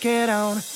get on.